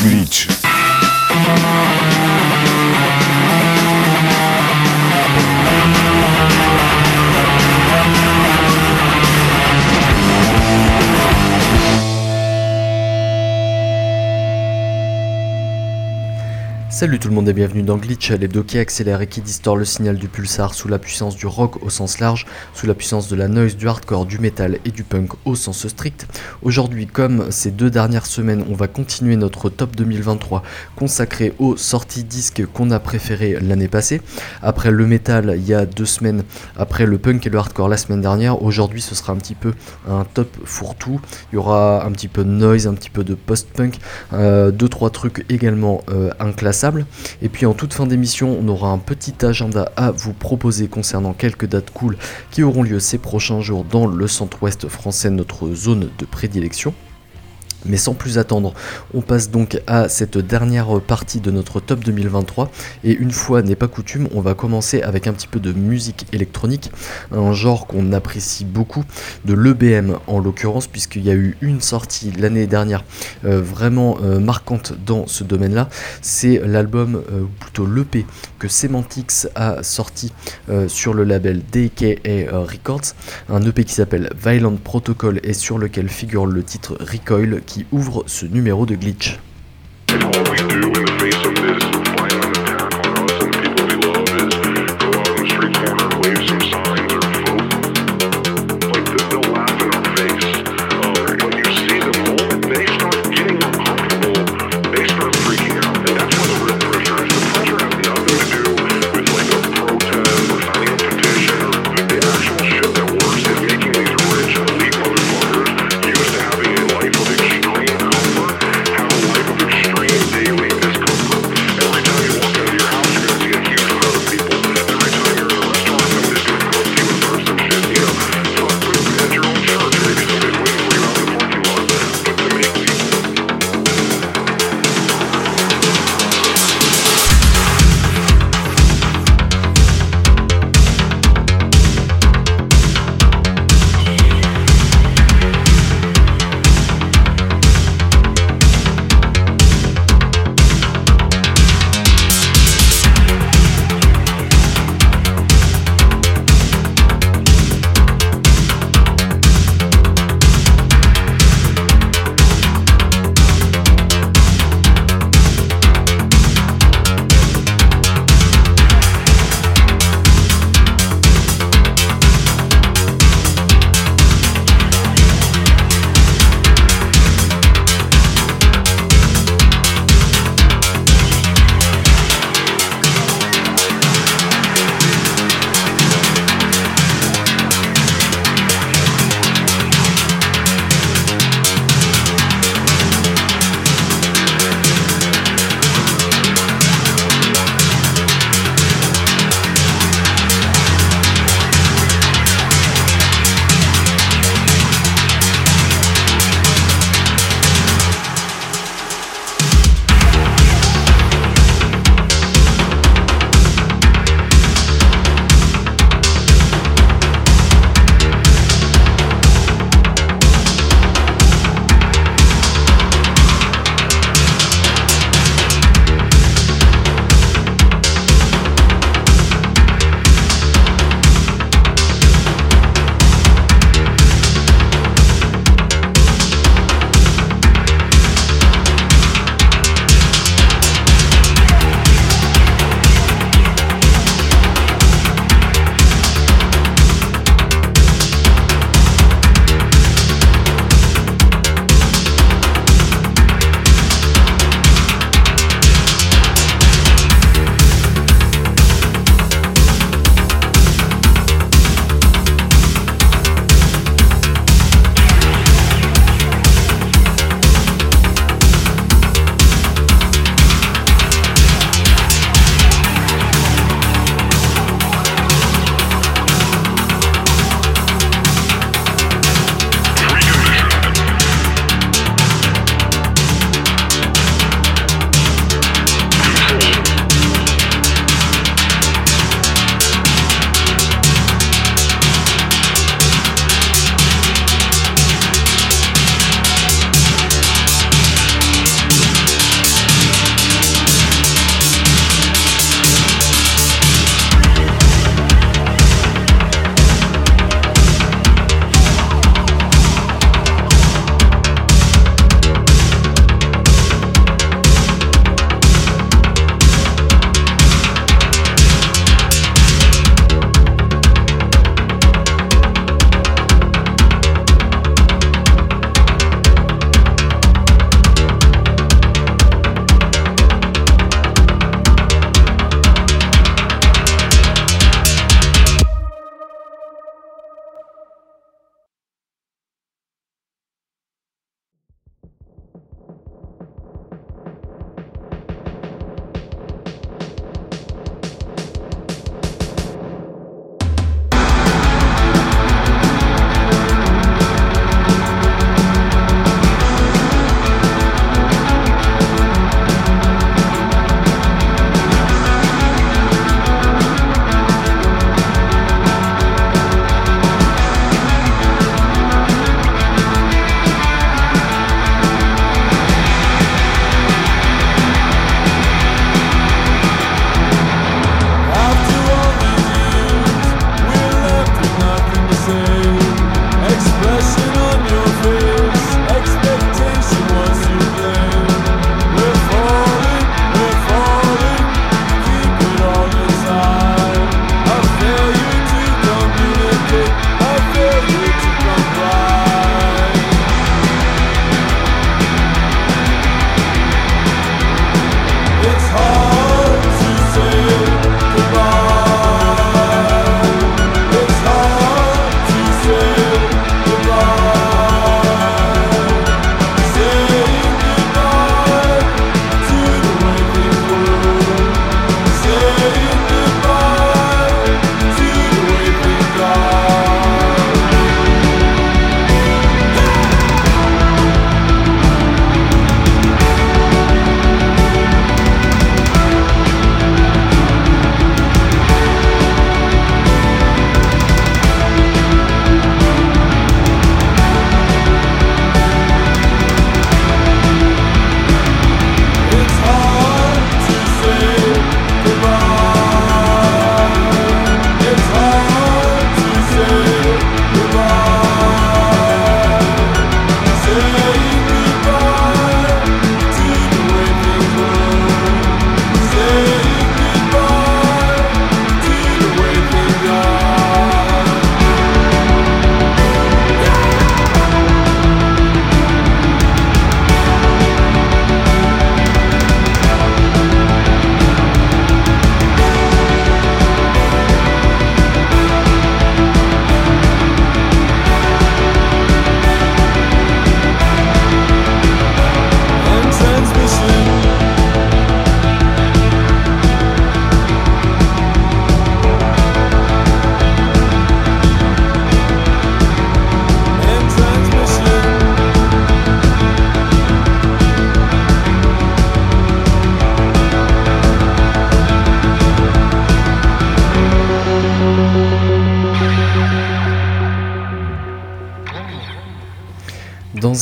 Glitch. Salut tout le monde et bienvenue dans Glitch, l'hebdo qui accélère et qui distord le signal du pulsar sous la puissance du rock au sens large, sous la puissance de la noise, du hardcore, du metal et du punk au sens strict. Aujourd'hui, comme ces deux dernières semaines, on va continuer notre top 2023 consacré aux sorties disques qu'on a préférées l'année passée. Après le metal il y a deux semaines, après le punk et le hardcore la semaine dernière, aujourd'hui ce sera un petit peu un top fourre-tout. Il y aura un petit peu de noise, un petit peu de post-punk, euh, deux trois trucs également euh, inclassables et puis en toute fin d'émission, on aura un petit agenda à vous proposer concernant quelques dates cool qui auront lieu ces prochains jours dans le centre-ouest français, notre zone de prédilection. Mais sans plus attendre, on passe donc à cette dernière partie de notre top 2023 et une fois n'est pas coutume, on va commencer avec un petit peu de musique électronique, un genre qu'on apprécie beaucoup, de l'EBM en l'occurrence puisqu'il y a eu une sortie l'année dernière euh, vraiment euh, marquante dans ce domaine-là, c'est l'album euh, ou plutôt l'EP que Semantics a sorti sur le label DKA Records, un EP qui s'appelle Violent Protocol et sur lequel figure le titre Recoil qui ouvre ce numéro de glitch.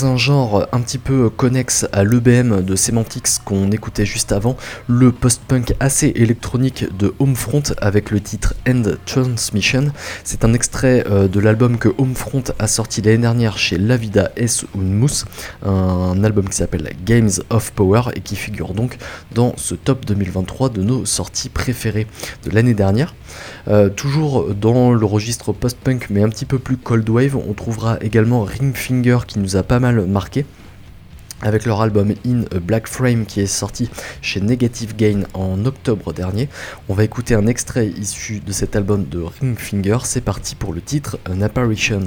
Un genre un petit peu connexe à l'EBM de Semantics qu'on écoutait juste avant, le post-punk assez électronique de Homefront avec le titre End Transmission. C'est un extrait euh, de l'album que Homefront a sorti l'année dernière chez Lavida S Unmus, un album qui s'appelle Games of Power et qui figure donc dans ce top 2023 de nos sorties préférées de l'année dernière. Euh, toujours dans le registre post-punk mais un petit peu plus cold wave, on trouvera également Ringfinger qui nous a pas mal marqué avec leur album In a Black Frame qui est sorti chez Negative Gain en octobre dernier. On va écouter un extrait issu de cet album de Ringfinger, c'est parti pour le titre An Apparition.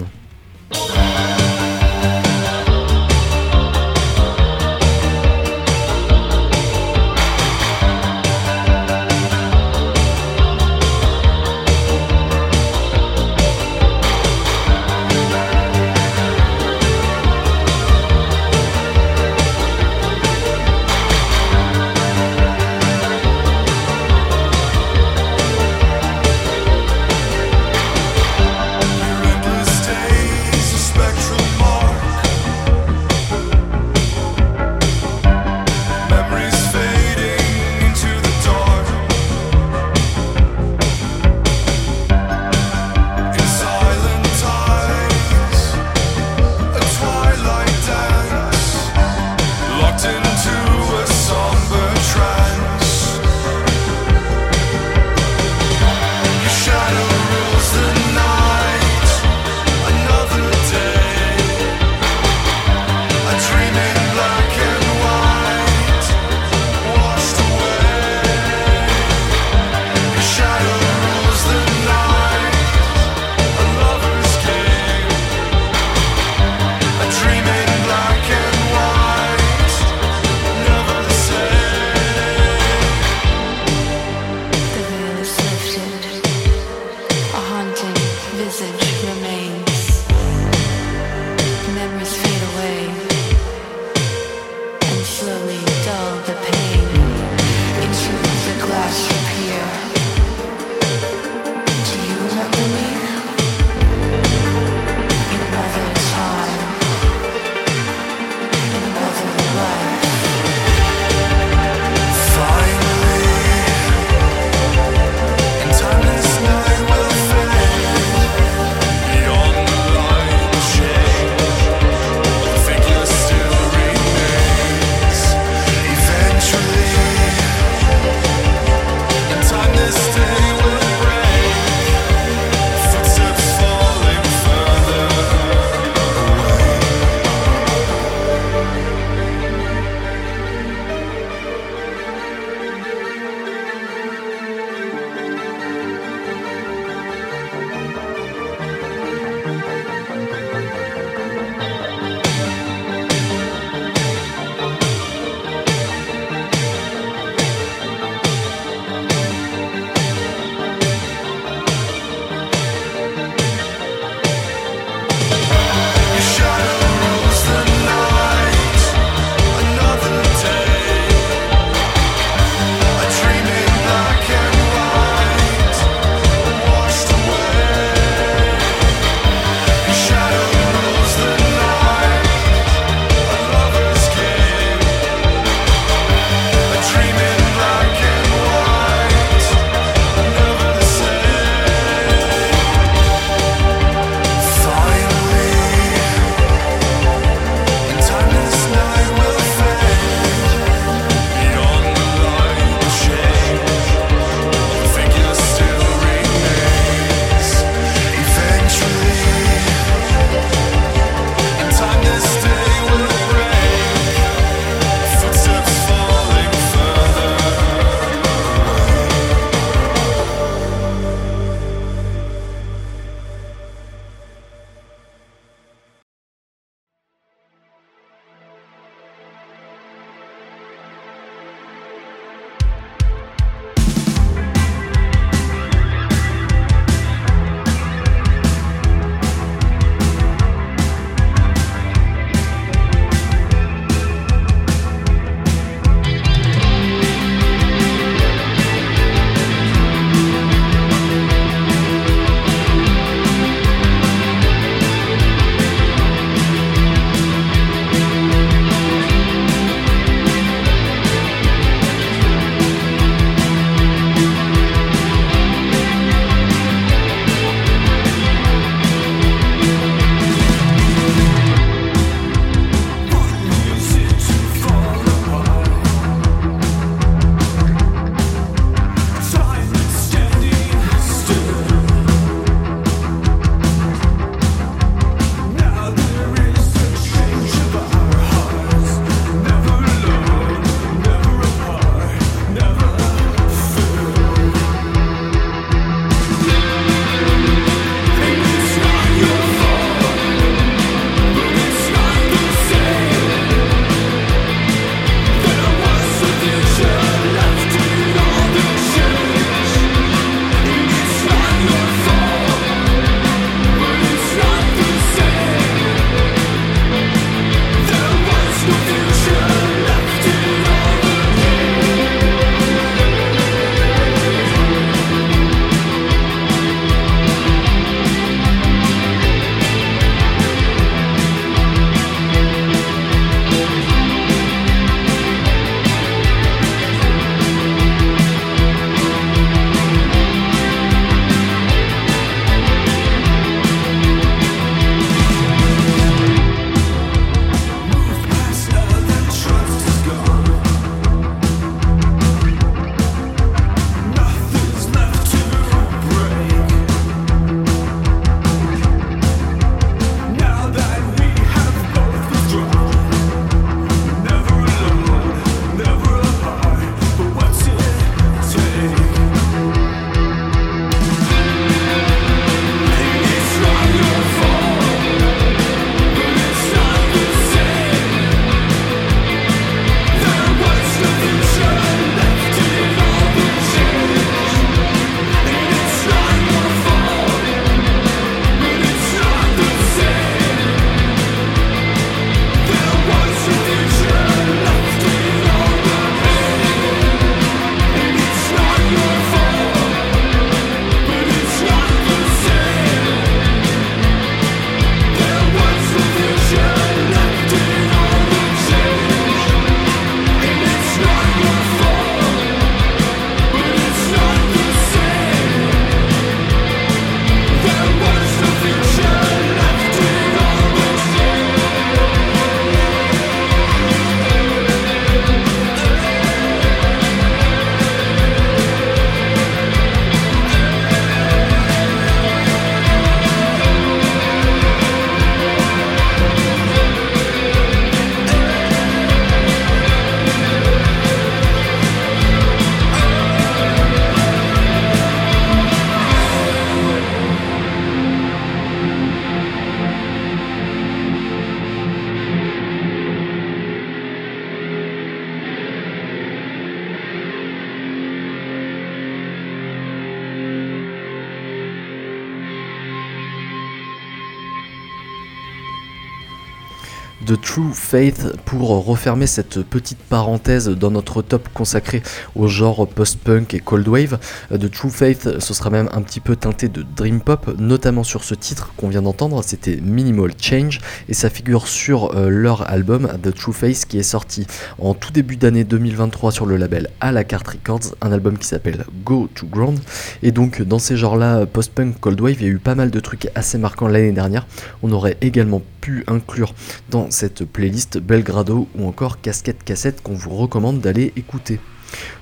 The True Faith pour refermer cette petite parenthèse dans notre top consacré au genre post-punk et cold wave. The True Faith, ce sera même un petit peu teinté de dream pop, notamment sur ce titre qu'on vient d'entendre, c'était Minimal Change, et ça figure sur euh, leur album The True Face qui est sorti en tout début d'année 2023 sur le label À la carte Records, un album qui s'appelle Go to Ground. Et donc dans ces genres-là, post-punk, cold wave, il y a eu pas mal de trucs assez marquants l'année dernière. On aurait également pu inclure dans playlist Belgrado ou encore Casquette Cassette qu'on vous recommande d'aller écouter.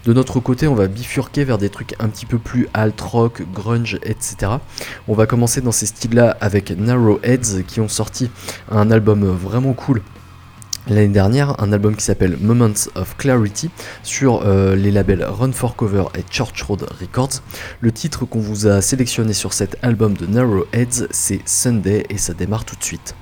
De notre côté, on va bifurquer vers des trucs un petit peu plus alt rock, grunge, etc. On va commencer dans ces styles-là avec Narrow Heads qui ont sorti un album vraiment cool l'année dernière, un album qui s'appelle Moments of Clarity sur euh, les labels Run for Cover et Church Road Records. Le titre qu'on vous a sélectionné sur cet album de Narrow Heads, c'est Sunday et ça démarre tout de suite.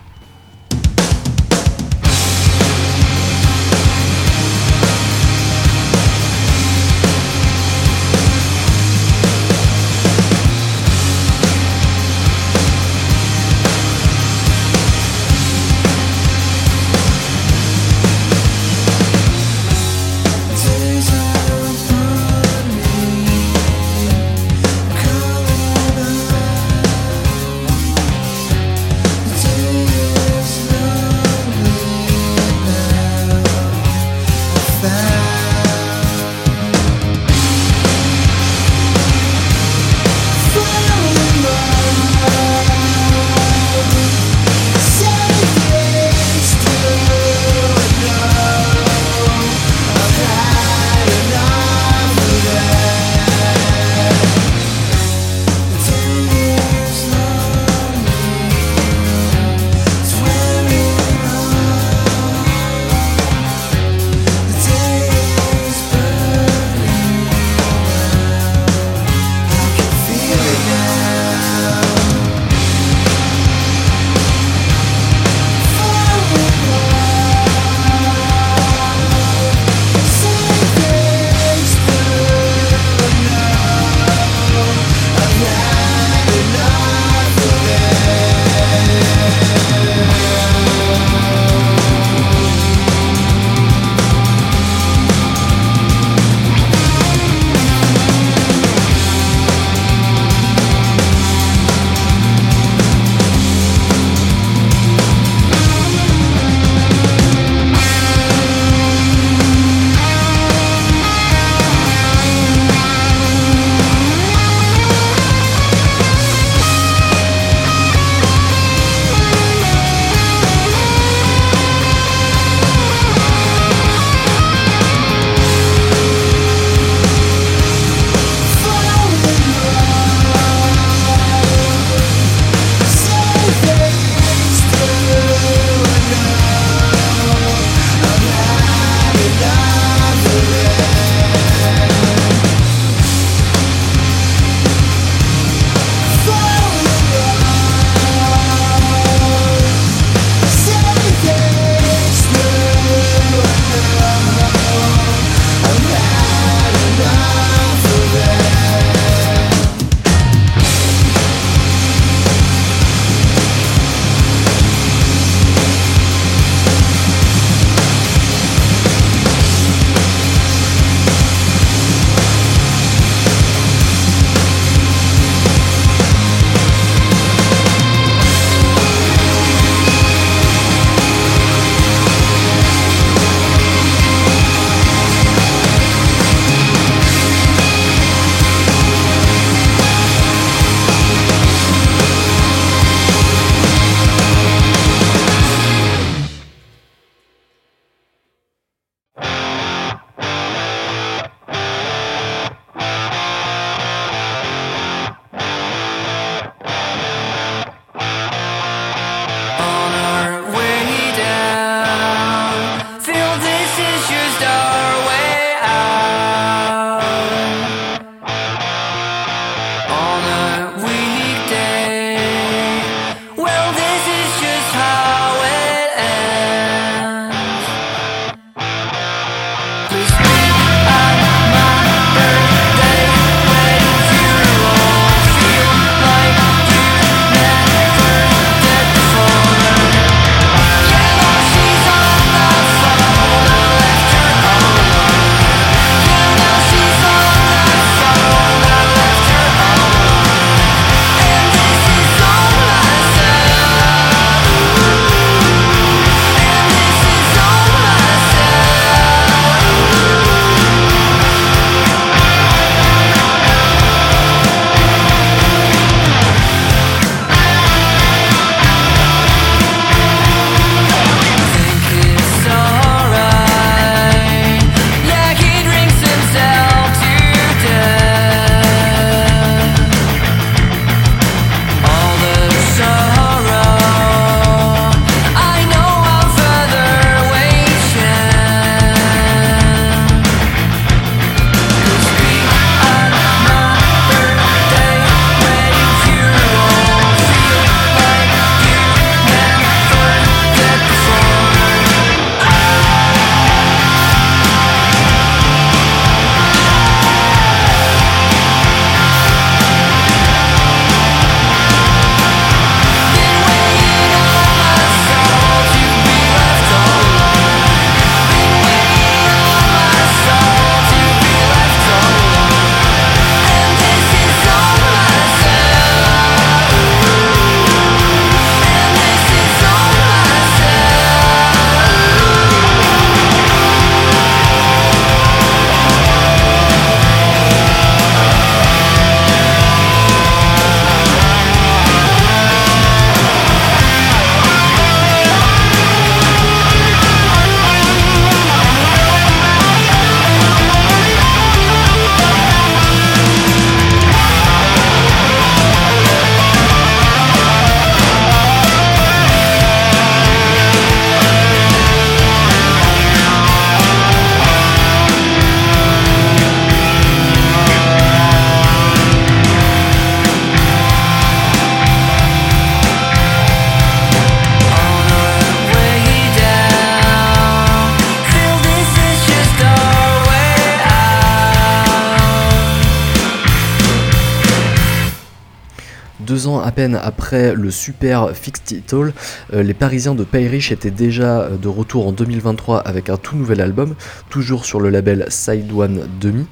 Deux ans à peine après le super Fixed It All, les Parisiens de Payrich étaient déjà de retour en 2023 avec un tout nouvel album, toujours sur le label Side One Demi.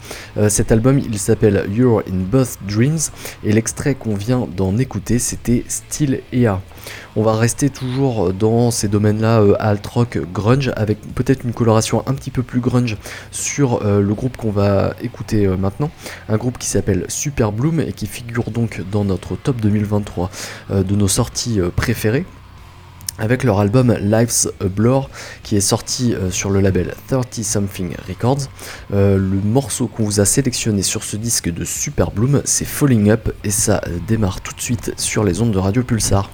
cet album il s'appelle You're in Both Dreams et l'extrait qu'on vient d'en écouter c'était Still Ea. On va rester toujours dans ces domaines-là, euh, alt rock, grunge, avec peut-être une coloration un petit peu plus grunge sur euh, le groupe qu'on va écouter euh, maintenant. Un groupe qui s'appelle Super Bloom et qui figure donc dans notre top 2023 de nos sorties préférées avec leur album Life's a Blur qui est sorti sur le label 30 Something Records. le morceau qu'on vous a sélectionné sur ce disque de Super Bloom, c'est Falling Up et ça démarre tout de suite sur les ondes de Radio Pulsar.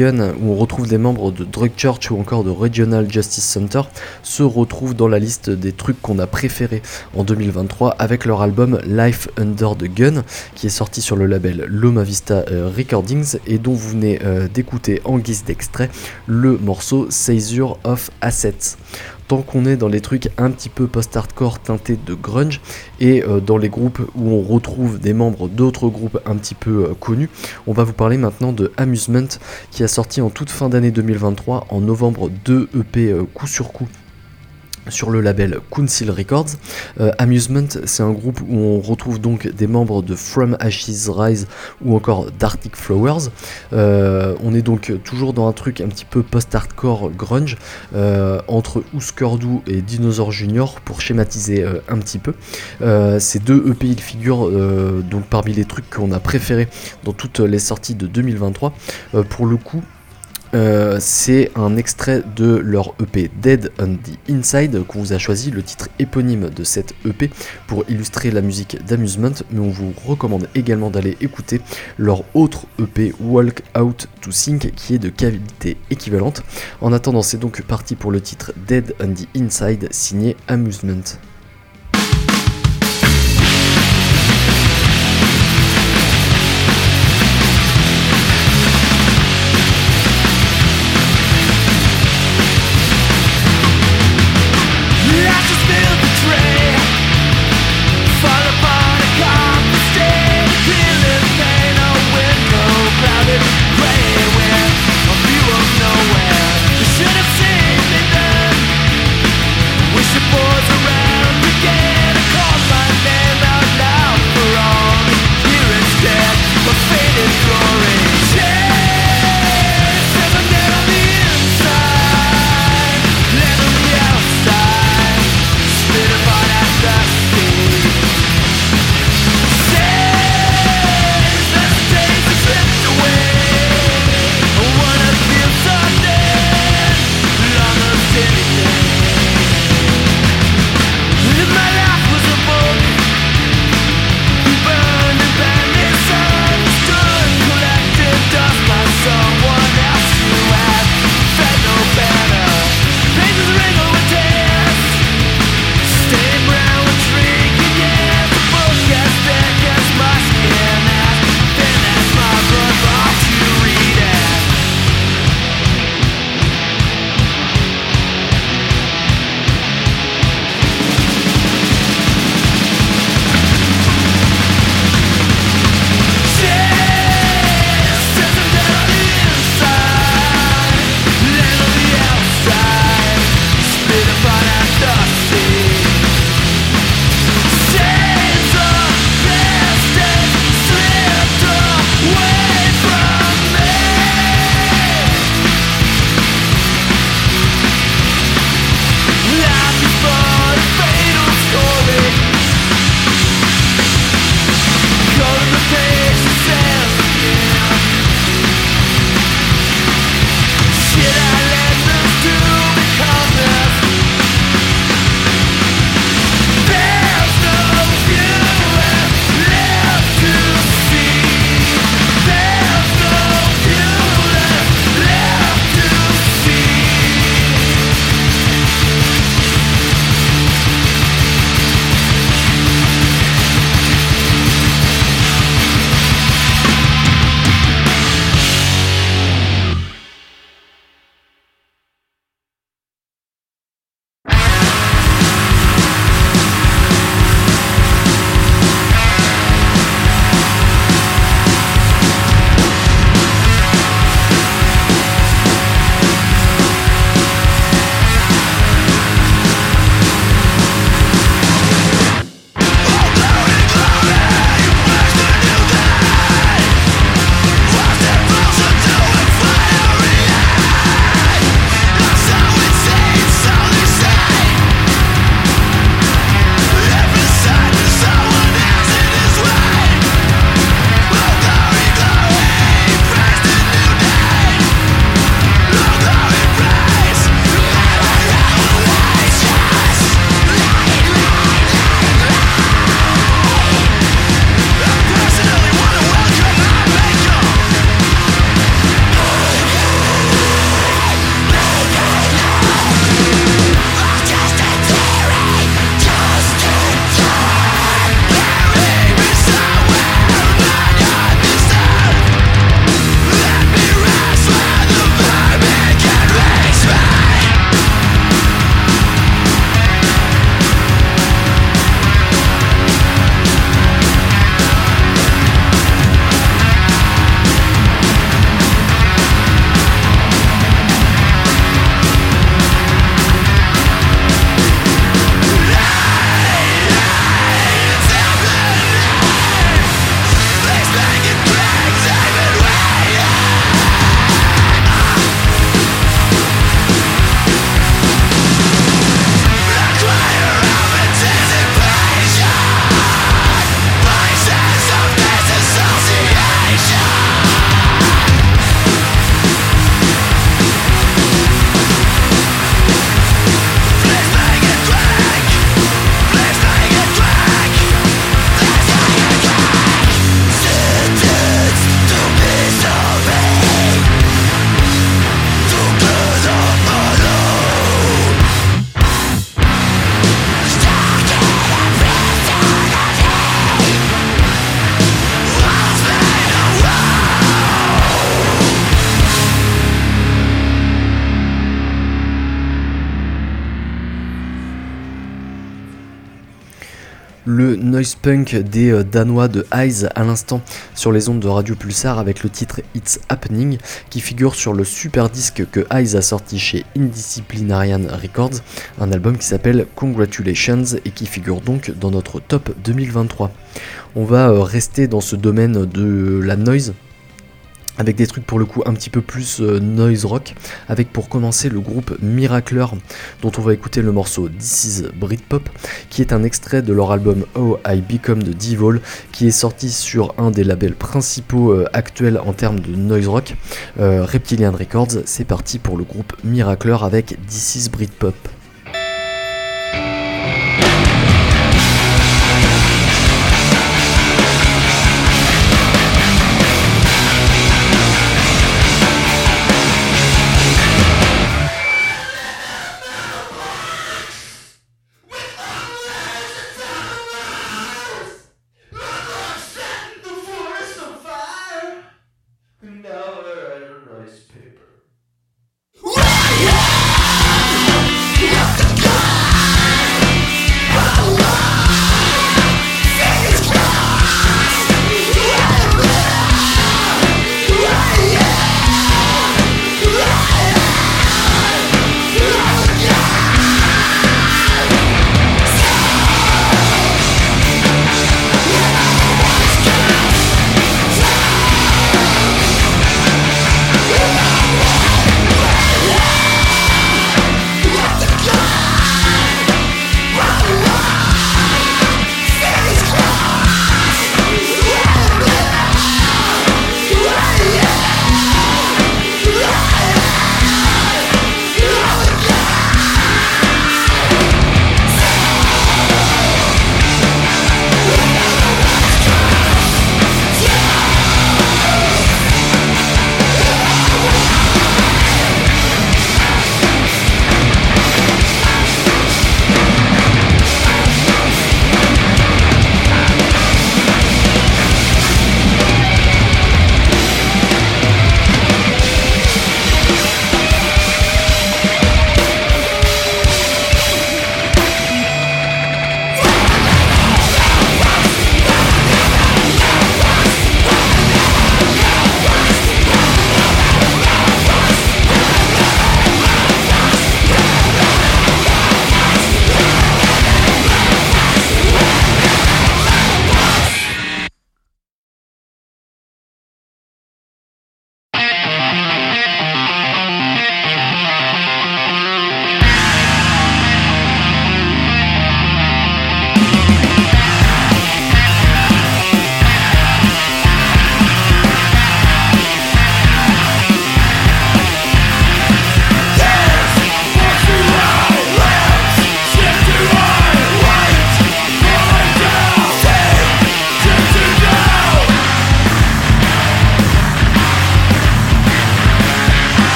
Où on retrouve des membres de Drug Church ou encore de Regional Justice Center, se retrouve dans la liste des trucs qu'on a préférés en 2023 avec leur album Life Under the Gun, qui est sorti sur le label Loma Vista euh, Recordings et dont vous venez euh, d'écouter en guise d'extrait le morceau Seizure of Assets tant qu'on est dans les trucs un petit peu post-hardcore teintés de grunge et euh, dans les groupes où on retrouve des membres d'autres groupes un petit peu euh, connus, on va vous parler maintenant de Amusement qui a sorti en toute fin d'année 2023 en novembre 2 EP euh, coup sur coup sur le label Council Records. Euh, Amusement, c'est un groupe où on retrouve donc des membres de From Ashes Rise ou encore d'Arctic Flowers. Euh, on est donc toujours dans un truc un petit peu post-hardcore grunge euh, entre Husker et Dinosaur Junior pour schématiser un petit peu. ces deux EP ils figurent donc parmi les trucs qu'on a préférés dans toutes les sorties de 2023. pour le coup, euh, c'est un extrait de leur EP Dead on the Inside qu'on vous a choisi, le titre éponyme de cette EP pour illustrer la musique d'amusement, mais on vous recommande également d'aller écouter leur autre EP Walk Out to Think qui est de qualité équivalente. En attendant, c'est donc parti pour le titre Dead on the Inside signé Amusement. Le noise punk des euh, Danois de Eyes à l'instant sur les ondes de Radio Pulsar avec le titre It's Happening qui figure sur le super disque que Eyes a sorti chez Indisciplinarian Records, un album qui s'appelle Congratulations et qui figure donc dans notre top 2023. On va euh, rester dans ce domaine de la noise avec des trucs pour le coup un petit peu plus euh, noise rock, avec pour commencer le groupe Miracler, dont on va écouter le morceau This is Britpop, qui est un extrait de leur album Oh I Become the Devil, qui est sorti sur un des labels principaux euh, actuels en termes de noise rock, euh, Reptilian Records. C'est parti pour le groupe Miracler avec This is Britpop.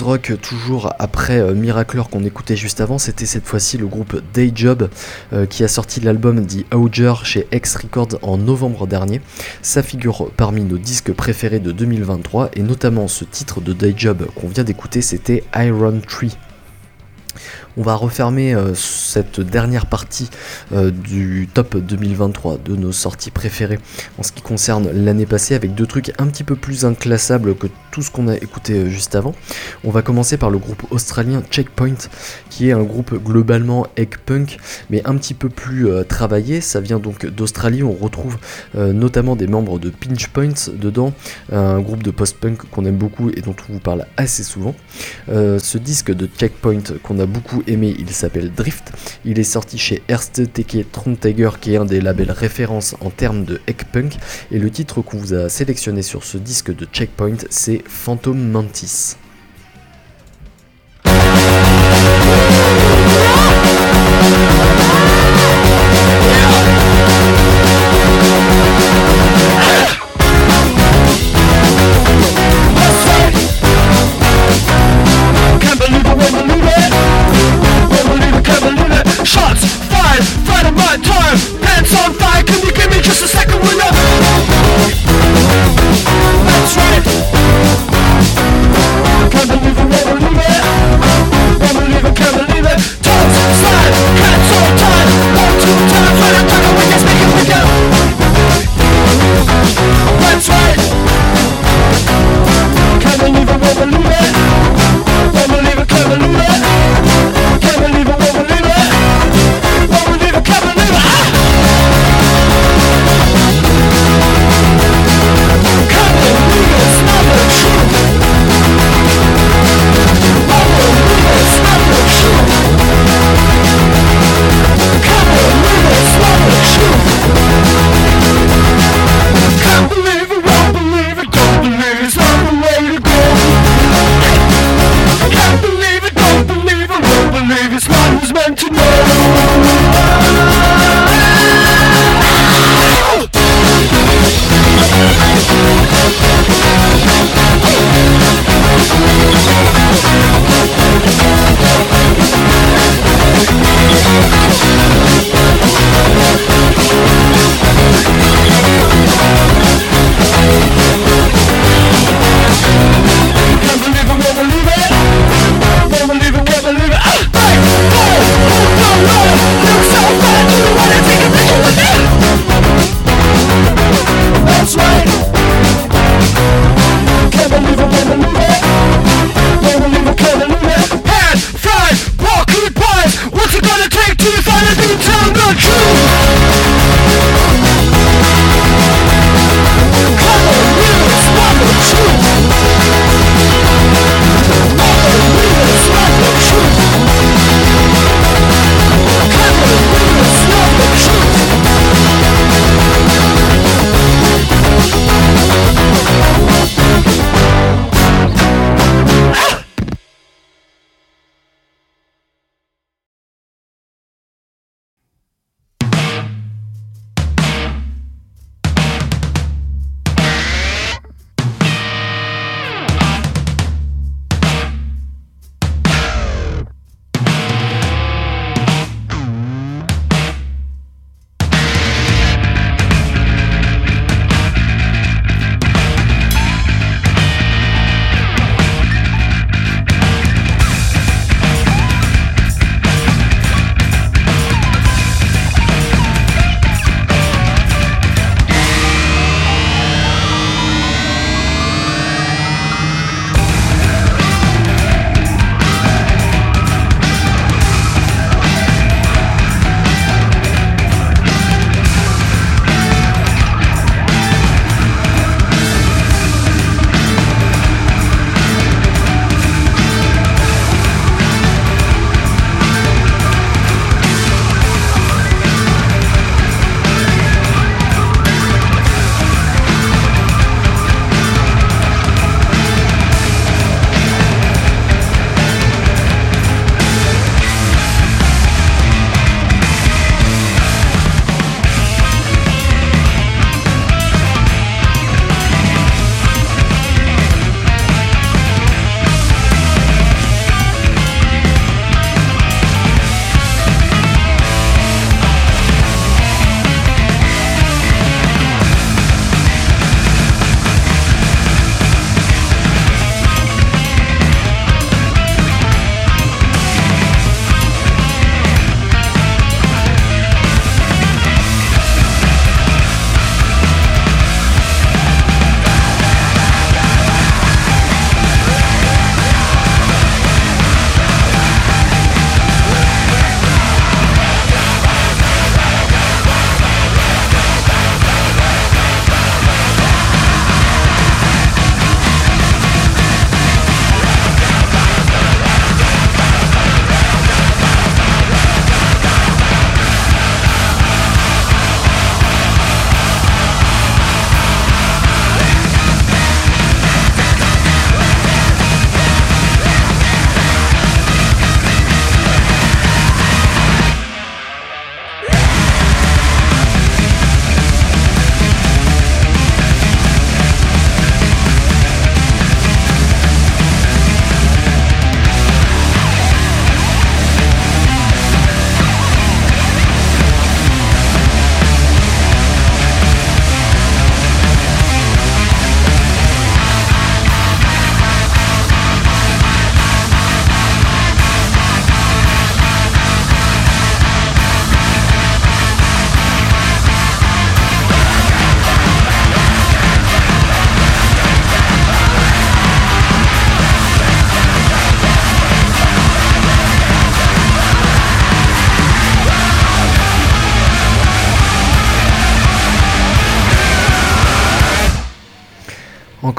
Rock toujours après euh, Miracler qu'on écoutait juste avant, c'était cette fois-ci le groupe Dayjob euh, qui a sorti l'album The Auger chez X Records en novembre dernier. Ça figure parmi nos disques préférés de 2023 et notamment ce titre de Dayjob qu'on vient d'écouter, c'était Iron Tree. On va refermer euh, cette dernière partie euh, du top 2023 de nos sorties préférées en ce qui concerne l'année passée avec deux trucs un petit peu plus inclassables que tout ce qu'on a écouté euh, juste avant. On va commencer par le groupe australien Checkpoint qui est un groupe globalement egg punk mais un petit peu plus travaillé. Ça vient donc d'Australie. On retrouve notamment des membres de Pinch Point dedans, un groupe de post-punk qu'on aime beaucoup et dont on vous parle assez souvent. ce disque de Checkpoint qu'on a beaucoup aimé, il s'appelle Drift. Il est sorti chez Teke Tromteiger, qui est un des labels références en termes de Eckpunk. Et le titre qu'on vous a sélectionné sur ce disque de Checkpoint, c'est Phantom Mantis. shots. Fired, fight on my time. Pants on fire, can you give me just a second?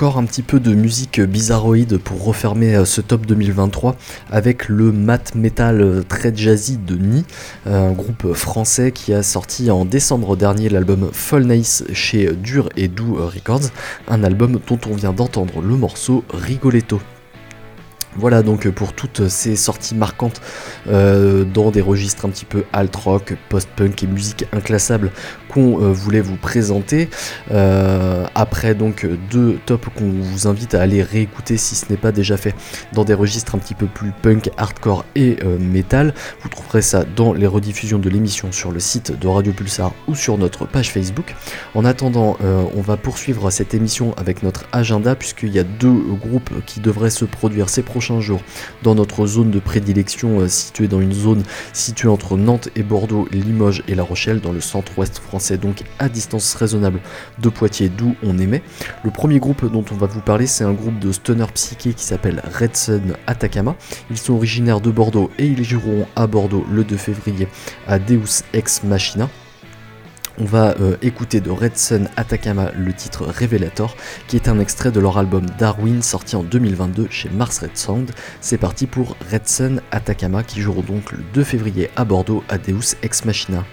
Encore un petit peu de musique bizarroïde pour refermer euh, ce top 2023 avec le mat metal euh, très jazzy de Ni, un groupe français qui a sorti en décembre dernier l'album Fall Nice chez Dur et Doux Records, un album dont on vient d'entendre le morceau Rigoletto. Voilà donc pour toutes ces sorties marquantes euh, dans des registres un petit peu alt rock, post-punk et musique inclassable qu'on euh, voulait vous présenter. Euh, après donc deux tops qu'on vous invite à aller réécouter si ce n'est pas déjà fait dans des registres un petit peu plus punk, hardcore et metal. Vous trouverez ça dans les rediffusions de l'émission sur le site de Radio Pulsar ou sur notre page Facebook. En attendant, on va poursuivre cette émission avec notre agenda puisqu'il y a deux groupes qui devraient se produire ces dans notre zone de prédilection euh, située dans une zone située entre Nantes et Bordeaux, Limoges et La Rochelle dans le centre-ouest français, donc à distance raisonnable de Poitiers d'où on aimait. Le premier groupe dont on va vous parler c'est un groupe de stoner psyché qui s'appelle Red Sun Atacama. Ils sont originaires de Bordeaux et ils joueront à Bordeaux le 2 février à Deus Ex Machina. On va euh, écouter de Red Sun Atacama le titre Revelator, qui est un extrait de leur album Darwin sorti en 2022 chez Mars Red Sound. C'est parti pour Red Sun Atacama qui joueront donc le 2 février à Bordeaux à Deus Ex Machina.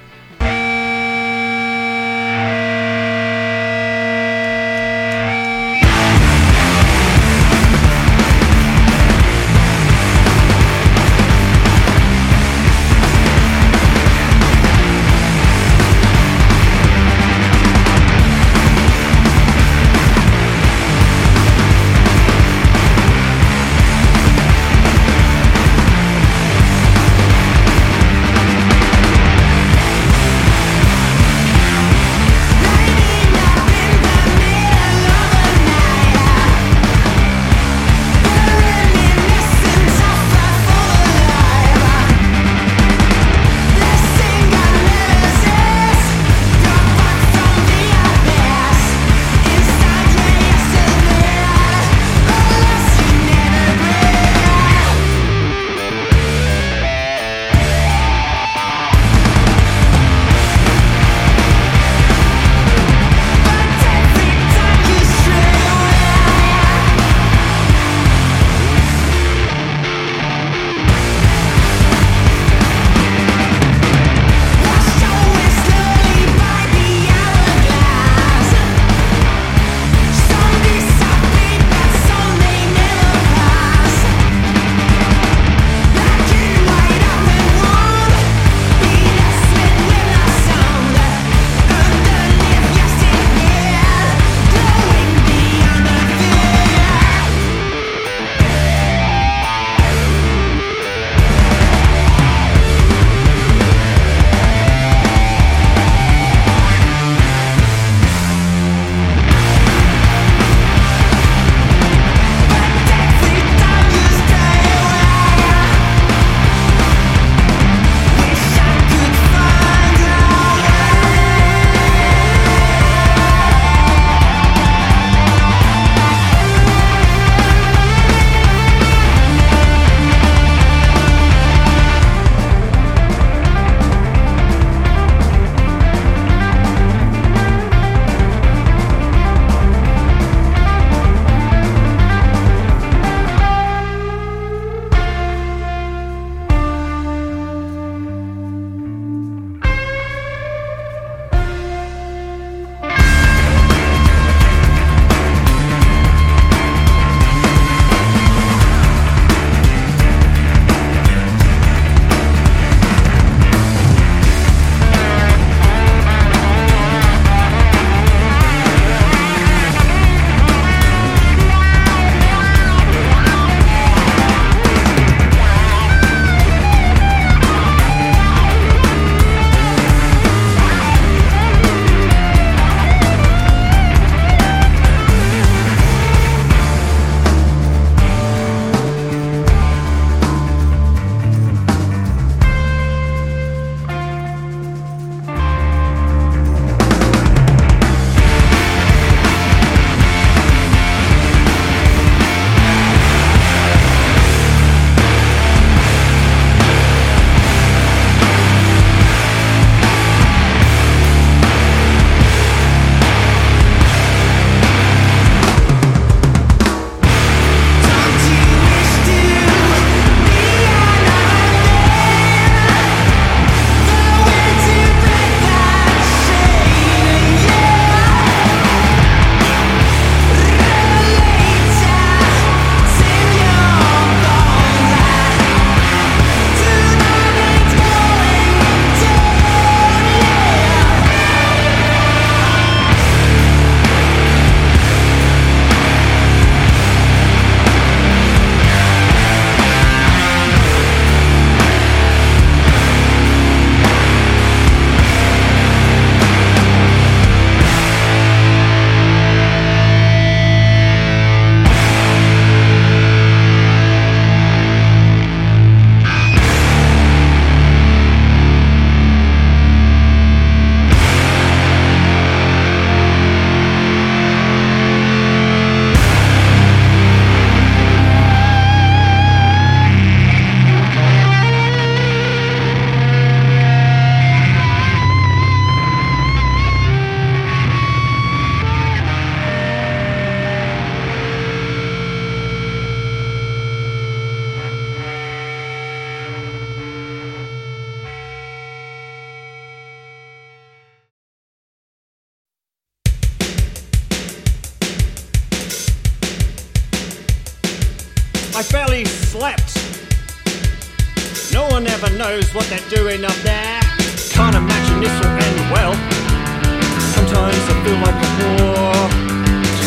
feel like a war.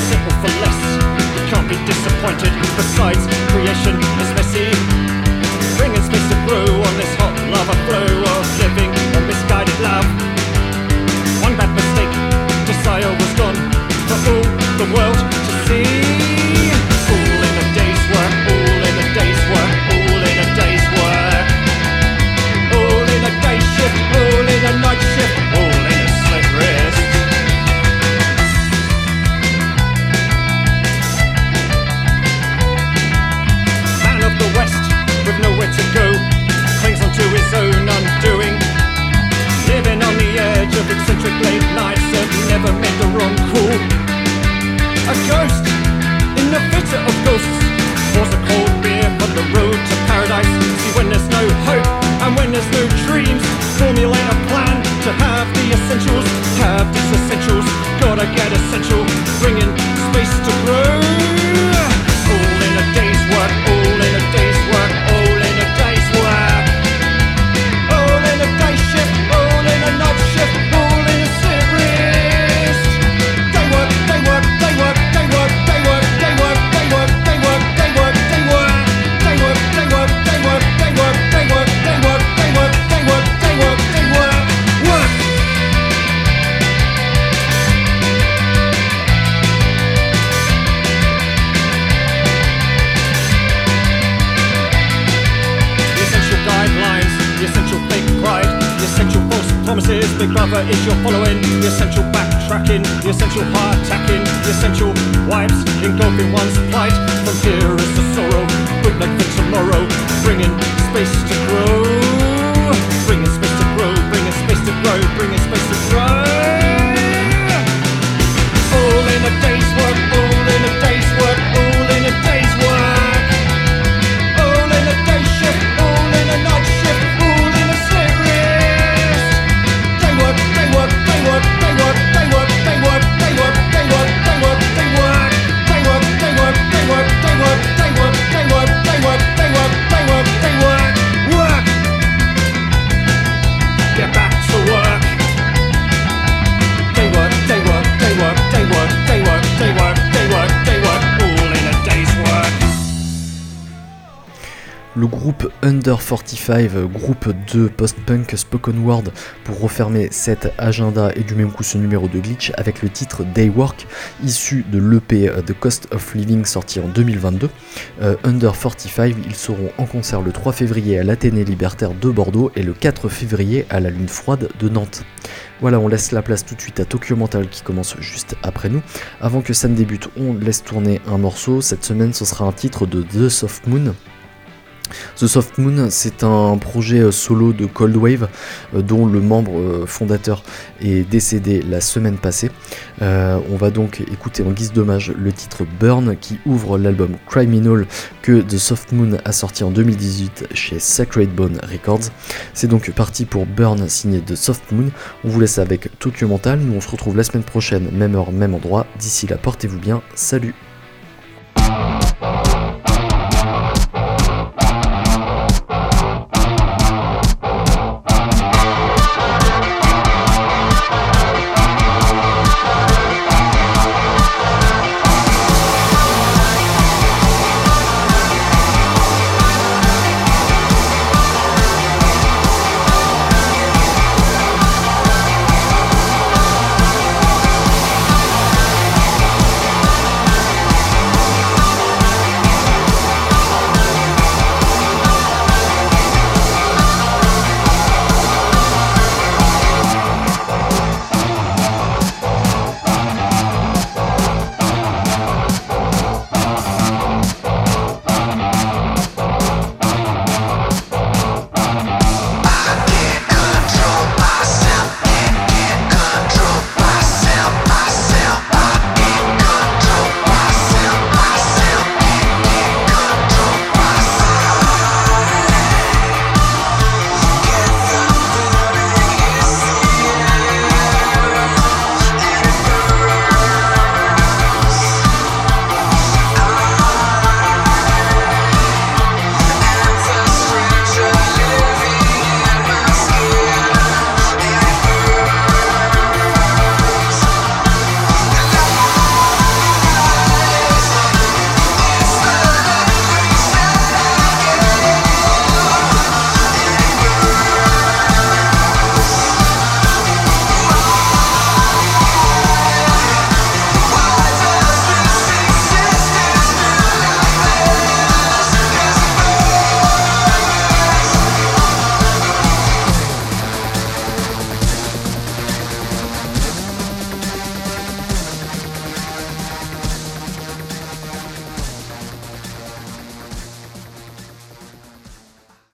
Settle for less, you can't be disappointed. Besides, Under 45, groupe de post-punk spoken word, pour refermer cet agenda et du même coup ce numéro de glitch avec le titre Daywork, issu de l'EP euh, The Cost of Living sorti en 2022. Euh, Under 45, ils seront en concert le 3 février à l'Athénée Libertaire de Bordeaux et le 4 février à la Lune Froide de Nantes. Voilà, on laisse la place tout de suite à Tokyo Mental qui commence juste après nous. Avant que ça ne débute, on laisse tourner un morceau. Cette semaine, ce sera un titre de The Soft Moon. The Soft Moon, c'est un projet euh, solo de Cold Wave euh, dont le membre euh, fondateur est décédé la semaine passée. On va donc écouter en guise d'hommage le titre Burn qui ouvre l'album Criminal que The Soft Moon a sorti en 2018 chez Sacred Bone Records. C'est donc parti pour Burn signé The Soft Moon. On vous laisse avec Tokyo Mental. Nous on se retrouve la semaine prochaine, même heure, même endroit. D'ici là, portez-vous bien. Salut!